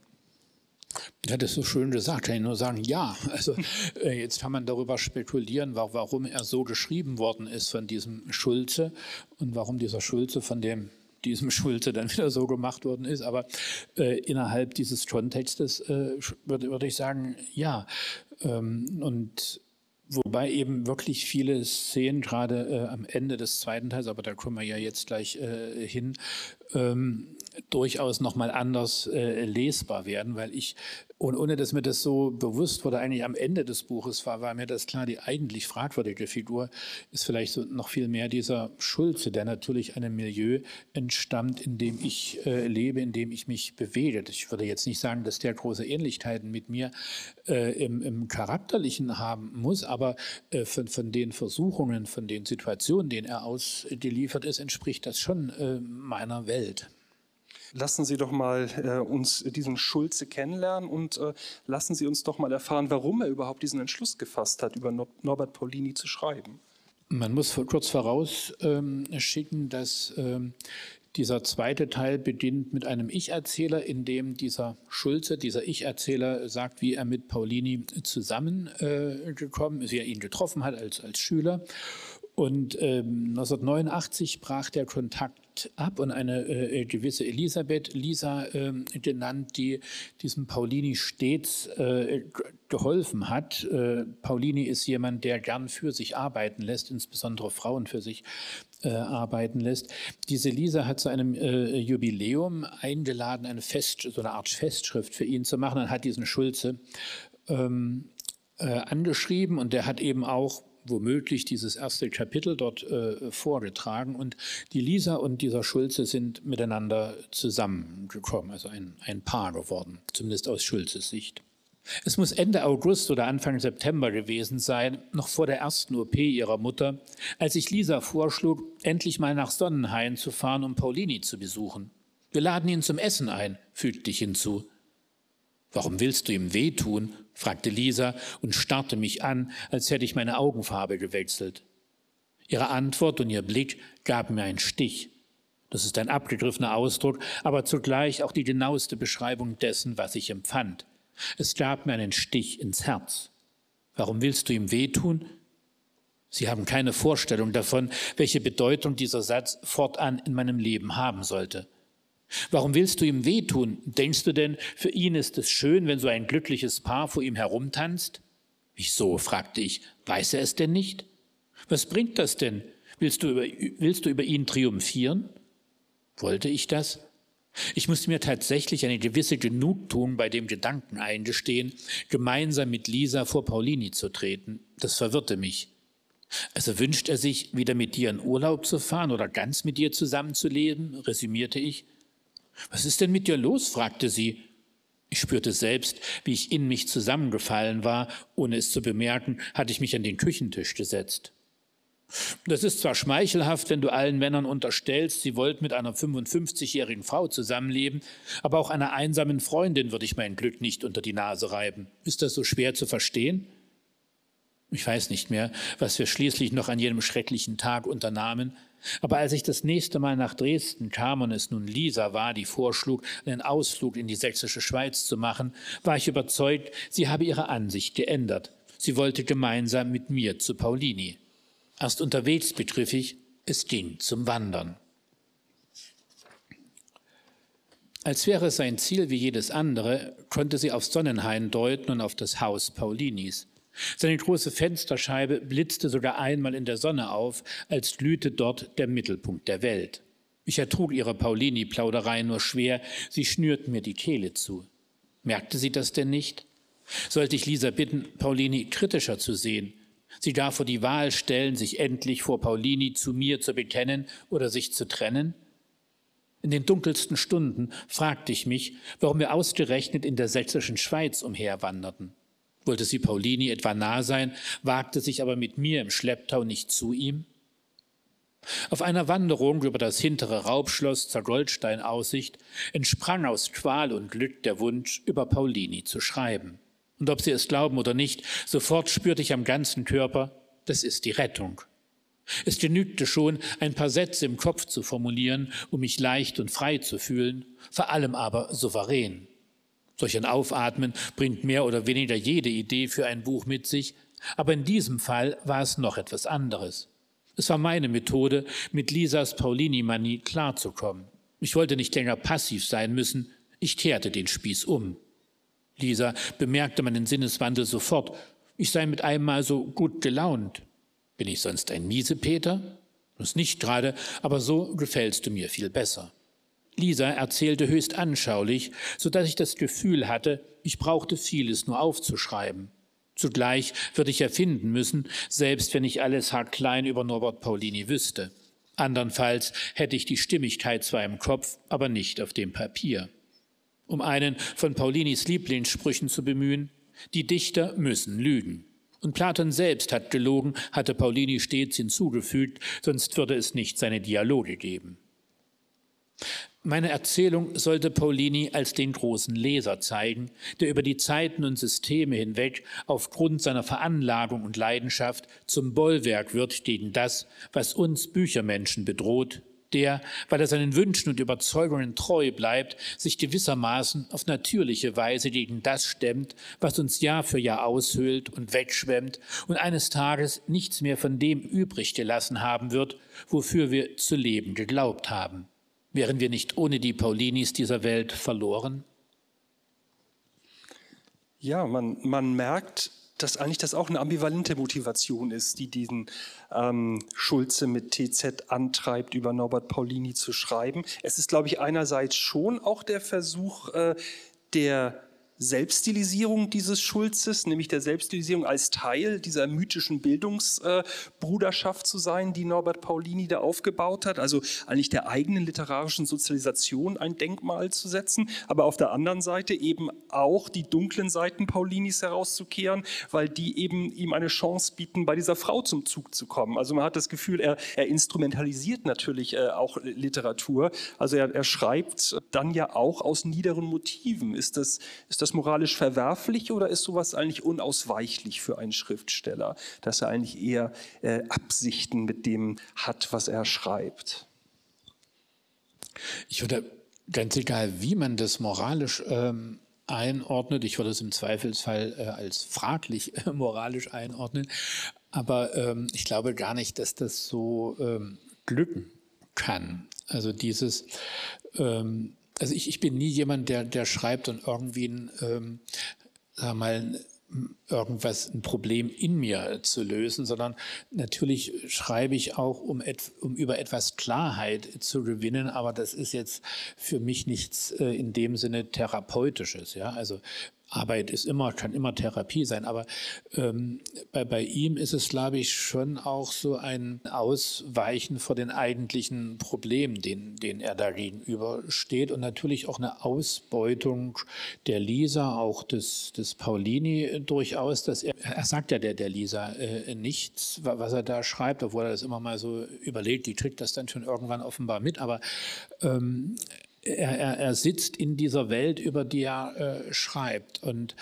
Ja, das ist so schön gesagt. Kann ich nur sagen, ja. Also äh, jetzt kann man darüber spekulieren, warum er so geschrieben worden ist von diesem Schulze und warum dieser Schulze von dem diesem Schulze dann wieder so gemacht worden ist. Aber äh, innerhalb dieses Kontextes äh, würde, würde ich sagen, ja. Ähm, und Wobei eben wirklich viele Szenen, gerade äh, am Ende des zweiten Teils, aber da kommen wir ja jetzt gleich äh, hin, ähm, durchaus nochmal anders äh, lesbar werden, weil ich und ohne dass mir das so bewusst wurde, eigentlich am Ende des Buches war, war mir das klar, die eigentlich fragwürdige Figur ist vielleicht so noch viel mehr dieser Schulze, der natürlich einem Milieu entstammt, in dem ich äh, lebe, in dem ich mich bewege. Ich würde jetzt nicht sagen, dass der große Ähnlichkeiten mit mir äh, im, im, Charakterlichen haben muss, aber äh, von, von, den Versuchungen, von den Situationen, denen er ausgeliefert ist, entspricht das schon äh, meiner Welt. Lassen Sie doch mal äh, uns diesen Schulze kennenlernen und äh, lassen Sie uns doch mal erfahren, warum er überhaupt diesen Entschluss gefasst hat, über Norbert Paulini zu schreiben. Man muss kurz vorausschicken, ähm, dass ähm, dieser zweite Teil beginnt mit einem Ich-Erzähler, in dem dieser Schulze, dieser Ich-Erzähler sagt, wie er mit Paulini zusammengekommen ist, wie er ihn getroffen hat als, als Schüler. Und ähm, 1989 brach der Kontakt ab und eine äh, gewisse Elisabeth Lisa äh, genannt, die diesem Paulini stets äh, geholfen hat. Äh, Paulini ist jemand, der gern für sich arbeiten lässt, insbesondere Frauen für sich äh, arbeiten lässt. Diese Lisa hat zu einem äh, Jubiläum eingeladen, eine Fest, so eine Art Festschrift für ihn zu machen und hat diesen Schulze ähm, angeschrieben und der hat eben auch womöglich dieses erste Kapitel dort äh, vorgetragen und die Lisa und dieser Schulze sind miteinander zusammengekommen, also ein, ein Paar geworden, zumindest aus Schulzes Sicht. Es muss Ende August oder Anfang September gewesen sein, noch vor der ersten OP ihrer Mutter, als ich Lisa vorschlug, endlich mal nach Sonnenhain zu fahren, um Paulini zu besuchen. Wir laden ihn zum Essen ein, fügte ich hinzu. Warum willst du ihm wehtun? Fragte Lisa und starrte mich an, als hätte ich meine Augenfarbe gewechselt. Ihre Antwort und ihr Blick gaben mir einen Stich. Das ist ein abgegriffener Ausdruck, aber zugleich auch die genaueste Beschreibung dessen, was ich empfand. Es gab mir einen Stich ins Herz. Warum willst du ihm wehtun? Sie haben keine Vorstellung davon, welche Bedeutung dieser Satz fortan in meinem Leben haben sollte. Warum willst du ihm wehtun? Denkst du denn, für ihn ist es schön, wenn so ein glückliches Paar vor ihm herumtanzt? Wieso? fragte ich. Weiß er es denn nicht? Was bringt das denn? Willst du über, willst du über ihn triumphieren? Wollte ich das? Ich musste mir tatsächlich eine gewisse Genugtuung bei dem Gedanken eingestehen, gemeinsam mit Lisa vor Paulini zu treten. Das verwirrte mich. Also wünscht er sich, wieder mit dir in Urlaub zu fahren oder ganz mit dir zusammenzuleben, resümierte ich. Was ist denn mit dir los? fragte sie. Ich spürte selbst, wie ich in mich zusammengefallen war. Ohne es zu bemerken, hatte ich mich an den Küchentisch gesetzt. Das ist zwar schmeichelhaft, wenn du allen Männern unterstellst, sie wollten mit einer 55-jährigen Frau zusammenleben, aber auch einer einsamen Freundin würde ich mein Glück nicht unter die Nase reiben. Ist das so schwer zu verstehen? Ich weiß nicht mehr, was wir schließlich noch an jenem schrecklichen Tag unternahmen, aber als ich das nächste Mal nach Dresden kam und es nun Lisa war, die vorschlug, einen Ausflug in die sächsische Schweiz zu machen, war ich überzeugt, sie habe ihre Ansicht geändert. Sie wollte gemeinsam mit mir zu Paulini. Erst unterwegs begriff ich, es ging zum Wandern. Als wäre es sein Ziel wie jedes andere, konnte sie auf Sonnenhain deuten und auf das Haus Paulinis. Seine große Fensterscheibe blitzte sogar einmal in der Sonne auf, als glühte dort der Mittelpunkt der Welt. Ich ertrug ihre Paulini-Plauderei nur schwer, sie schnürten mir die Kehle zu. Merkte sie das denn nicht? Sollte ich Lisa bitten, Paulini kritischer zu sehen, Sie darf vor die Wahl stellen, sich endlich vor Paulini zu mir zu bekennen oder sich zu trennen? In den dunkelsten Stunden fragte ich mich, warum wir ausgerechnet in der sächsischen Schweiz umherwanderten. Wollte sie Paulini etwa nah sein, wagte sich aber mit mir im Schlepptau nicht zu ihm? Auf einer Wanderung über das hintere Raubschloss zur Goldsteinaussicht entsprang aus Qual und Glück der Wunsch, über Paulini zu schreiben. Und ob Sie es glauben oder nicht, sofort spürte ich am ganzen Körper, das ist die Rettung. Es genügte schon, ein paar Sätze im Kopf zu formulieren, um mich leicht und frei zu fühlen, vor allem aber souverän. Solch ein Aufatmen bringt mehr oder weniger jede Idee für ein Buch mit sich, aber in diesem Fall war es noch etwas anderes. Es war meine Methode, mit Lisas Paulini-Manie klarzukommen. Ich wollte nicht länger passiv sein müssen, ich kehrte den Spieß um. Lisa bemerkte meinen Sinneswandel sofort. Ich sei mit einmal so gut gelaunt. Bin ich sonst ein Miesepeter? Das nicht gerade, aber so gefällst du mir viel besser. Lisa erzählte höchst anschaulich, so dass ich das Gefühl hatte, ich brauchte vieles nur aufzuschreiben. Zugleich würde ich erfinden müssen, selbst wenn ich alles haarklein über Norbert Paulini wüsste. Andernfalls hätte ich die Stimmigkeit zwar im Kopf, aber nicht auf dem Papier um einen von Paulinis Lieblingssprüchen zu bemühen, die Dichter müssen lügen. Und Platon selbst hat gelogen, hatte Paulini stets hinzugefügt, sonst würde es nicht seine Dialoge geben. Meine Erzählung sollte Paulini als den großen Leser zeigen, der über die Zeiten und Systeme hinweg aufgrund seiner Veranlagung und Leidenschaft zum Bollwerk wird gegen das, was uns Büchermenschen bedroht, der, weil er seinen Wünschen und Überzeugungen treu bleibt, sich gewissermaßen auf natürliche Weise gegen das stemmt, was uns Jahr für Jahr aushöhlt und wegschwemmt und eines Tages nichts mehr von dem übrig gelassen haben wird, wofür wir zu leben geglaubt haben. Wären wir nicht ohne die Paulinis dieser Welt verloren? Ja, man, man merkt, dass eigentlich das auch eine ambivalente Motivation ist, die diesen ähm, Schulze mit TZ antreibt, über Norbert Paulini zu schreiben. Es ist, glaube ich, einerseits schon auch der Versuch, äh, der Selbststilisierung dieses Schulzes, nämlich der Selbststilisierung als Teil dieser mythischen Bildungsbruderschaft zu sein, die Norbert Paulini da aufgebaut hat, also eigentlich der eigenen literarischen Sozialisation ein Denkmal zu setzen, aber auf der anderen Seite eben auch die dunklen Seiten Paulinis herauszukehren, weil die eben ihm eine Chance bieten, bei dieser Frau zum Zug zu kommen. Also man hat das Gefühl, er, er instrumentalisiert natürlich äh, auch Literatur, also er, er schreibt dann ja auch aus niederen Motiven. Ist das, ist das das moralisch verwerflich oder ist sowas eigentlich unausweichlich für einen Schriftsteller, dass er eigentlich eher äh, Absichten mit dem hat, was er schreibt? Ich würde ganz egal, wie man das moralisch ähm, einordnet, ich würde es im Zweifelsfall äh, als fraglich äh, moralisch einordnen, aber ähm, ich glaube gar nicht, dass das so ähm, glücken kann. Also dieses ähm, also ich, ich bin nie jemand, der, der schreibt und irgendwie ein, ähm, sag mal, irgendwas, ein Problem in mir zu lösen, sondern natürlich schreibe ich auch, um, et, um über etwas Klarheit zu gewinnen, aber das ist jetzt für mich nichts äh, in dem Sinne Therapeutisches. Ja? Also Arbeit ist immer, kann immer Therapie sein, aber ähm, bei, bei ihm ist es, glaube ich, schon auch so ein Ausweichen vor den eigentlichen Problemen, denen, denen er da gegenübersteht. Und natürlich auch eine Ausbeutung der Lisa, auch des, des Paulini durchaus, dass er, er sagt ja der, der Lisa äh, nichts, was er da schreibt, obwohl er das immer mal so überlegt, die kriegt das dann schon irgendwann offenbar mit, aber ähm, er, er, er sitzt in dieser Welt, über die er äh, schreibt. Und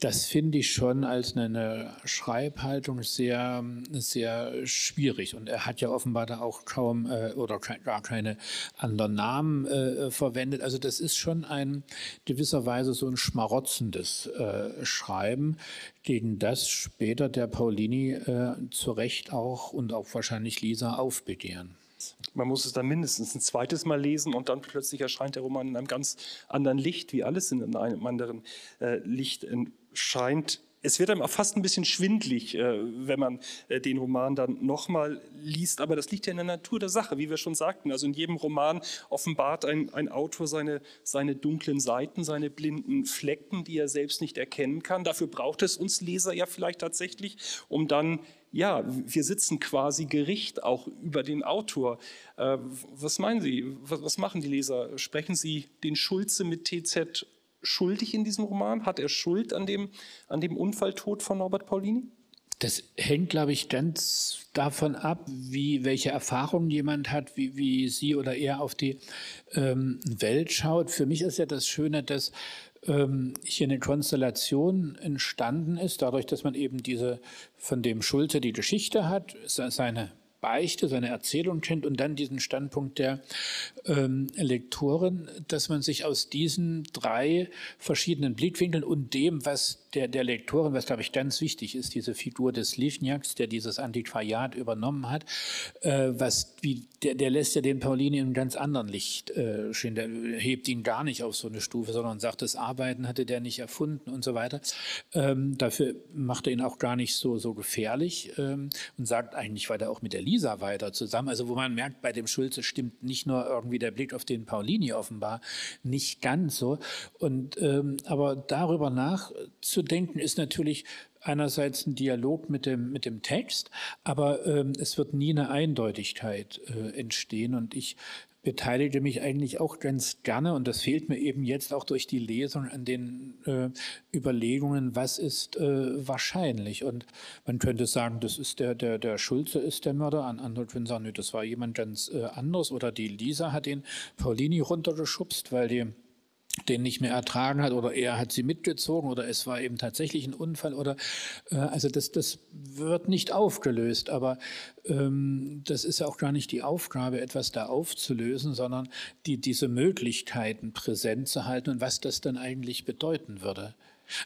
das finde ich schon als eine, Schreibhaltung sehr, sehr schwierig. Und er hat ja offenbar da auch kaum äh, oder gar keine anderen Namen äh, verwendet. Also das ist schon ein gewisserweise so ein schmarotzendes äh, Schreiben, gegen das später der Paulini äh, zu Recht auch und auch wahrscheinlich Lisa aufbegehren. Man muss es dann mindestens ein zweites Mal lesen und dann plötzlich erscheint der Roman in einem ganz anderen Licht, wie alles in einem anderen äh, Licht scheint. Es wird einem auch fast ein bisschen schwindlig, äh, wenn man äh, den Roman dann nochmal liest, aber das liegt ja in der Natur der Sache, wie wir schon sagten. Also in jedem Roman offenbart ein, ein Autor seine, seine dunklen Seiten, seine blinden Flecken, die er selbst nicht erkennen kann. Dafür braucht es uns Leser ja vielleicht tatsächlich, um dann ja, wir sitzen quasi Gericht auch über den Autor. Äh, was meinen Sie? Was, was, machen die Leser? Sprechen Sie den Schulze mit TZ schuldig in diesem Roman? Hat er Schuld an dem, an dem Unfalltod von Norbert Paulini? Das hängt, glaube ich, ganz davon ab, wie, welche Erfahrungen jemand hat, wie, wie sie oder er auf die ähm, Welt schaut. Für mich ist ja das Schöne, dass ähm, hier eine Konstellation entstanden ist, dadurch, dass man eben diese von dem Schulze die Geschichte hat, seine Beichte, seine Erzählung kennt und dann diesen Standpunkt der ähm, Lektorin, dass man sich aus diesen drei verschiedenen Blickwinkeln und dem, was der, der Lektorin, was glaube ich ganz wichtig ist, diese Figur des Livniaks, der dieses Antiquariat übernommen hat, äh, was, wie, der, der lässt ja den Paulini in einem ganz anderen Licht äh, stehen, der hebt ihn gar nicht auf so eine Stufe, sondern sagt, das Arbeiten hatte der nicht erfunden und so weiter. Ähm, dafür macht er ihn auch gar nicht so, so gefährlich ähm, und sagt eigentlich weiter auch mit der Lisa weiter zusammen. Also wo man merkt, bei dem Schulze stimmt nicht nur irgendwie der Blick auf den Paulini offenbar nicht ganz so. Und ähm, aber darüber nachzudenken ist natürlich einerseits ein Dialog mit dem, mit dem Text, aber ähm, es wird nie eine Eindeutigkeit äh, entstehen. Und ich beteilige mich eigentlich auch ganz gerne und das fehlt mir eben jetzt auch durch die Lesung an den äh, Überlegungen, was ist äh, wahrscheinlich. Und man könnte sagen, das ist der, der, der Schulze ist der Mörder, an andere können sagen, nee, das war jemand ganz äh, anderes oder die Lisa hat den Paulini runtergeschubst, weil die den nicht mehr ertragen hat oder er hat sie mitgezogen oder es war eben tatsächlich ein Unfall oder äh, also das, das wird nicht aufgelöst, aber ähm, das ist ja auch gar nicht die Aufgabe, etwas da aufzulösen, sondern die, diese Möglichkeiten präsent zu halten und was das dann eigentlich bedeuten würde.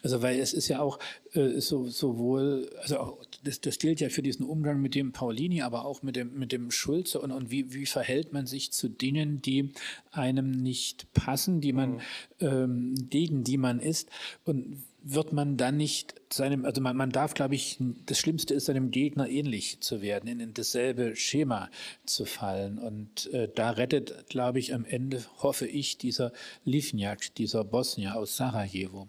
Also weil es ist ja auch äh, so, sowohl, also auch, das, das gilt ja für diesen Umgang mit dem Paulini, aber auch mit dem, mit dem Schulze und, und wie, wie verhält man sich zu Dingen, die einem nicht passen, die man, mhm. ähm, gegen die man ist und wird man dann nicht seinem, also man, man darf, glaube ich, das Schlimmste ist, seinem Gegner ähnlich zu werden, in, in dasselbe Schema zu fallen. Und äh, da rettet, glaube ich, am Ende, hoffe ich, dieser Livniak, dieser Bosnier aus Sarajevo.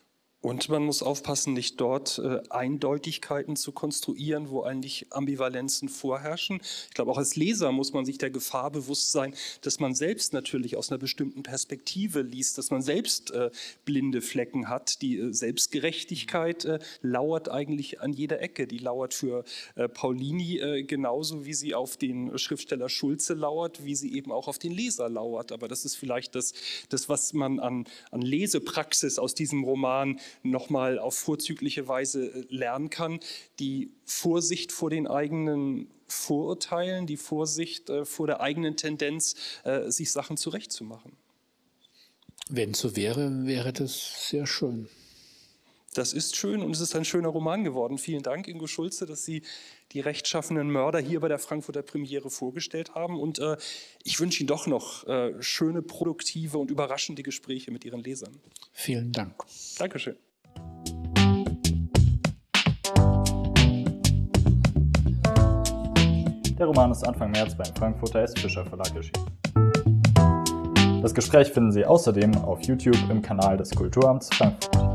Und man muss aufpassen, nicht dort äh, Eindeutigkeiten zu konstruieren, wo eigentlich Ambivalenzen vorherrschen. Ich glaube, auch als Leser muss man sich der Gefahr bewusst sein, dass man selbst natürlich aus einer bestimmten Perspektive liest, dass man selbst äh, blinde Flecken hat. Die äh, Selbstgerechtigkeit äh, lauert eigentlich an jeder Ecke. Die lauert für äh, Paulini äh, genauso, wie sie auf den Schriftsteller Schulze lauert, wie sie eben auch auf den Leser lauert. Aber das ist vielleicht das, das was man an, an Lesepraxis aus diesem Roman nochmal auf vorzügliche Weise äh, lernen kann. Die Vorsicht vor den eigenen Vorurteilen, die Vorsicht äh, vor der eigenen Tendenz, äh, sich Sachen zurechtzumachen. Wenn so wäre, wäre das sehr schön. Das ist schön und es ist ein schöner Roman geworden. Vielen Dank, Ingo Schulze, dass Sie die rechtschaffenen Mörder hier bei der Frankfurter Premiere vorgestellt haben. Und äh, ich wünsche Ihnen doch noch äh, schöne, produktive und überraschende Gespräche mit Ihren Lesern. Vielen Dank. Dankeschön. Der Roman ist Anfang März beim Frankfurter S. Fischer Verlag erschienen. Das Gespräch finden Sie außerdem auf YouTube im Kanal des Kulturamts Frankfurt.